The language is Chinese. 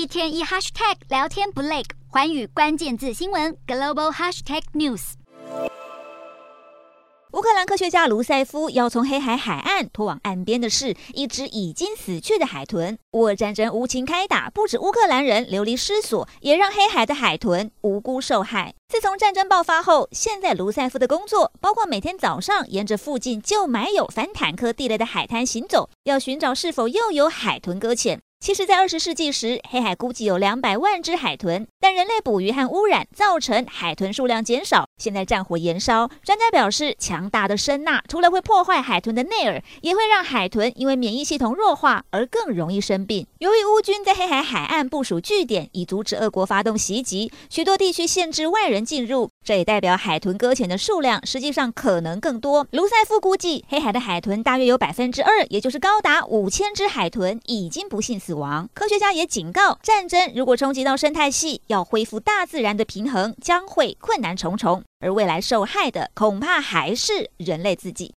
一天一 hashtag 聊天不累，寰宇关键字新闻 global hashtag news。乌克兰科学家卢塞夫要从黑海海岸拖往岸边的是一只已经死去的海豚。乌俄战争无情开打，不止乌克兰人流离失所，也让黑海的海豚无辜受害。自从战争爆发后，现在卢塞夫的工作包括每天早上沿着附近就埋有反坦克地雷的海滩行走，要寻找是否又有海豚搁浅。其实，在二十世纪时，黑海估计有两百万只海豚，但人类捕鱼和污染造成海豚数量减少。现在战火延烧，专家表示，强大的声呐除了会破坏海豚的内耳，也会让海豚因为免疫系统弱化而更容易生病。由于乌军在黑海海岸部署据点，以阻止俄国发动袭击，许多地区限制外人进入，这也代表海豚搁浅的数量实际上可能更多。卢塞夫估计，黑海的海豚大约有百分之二，也就是高达五千只海豚已经不幸死。亡。科学家也警告，战争如果冲击到生态系，要恢复大自然的平衡将会困难重重，而未来受害的恐怕还是人类自己。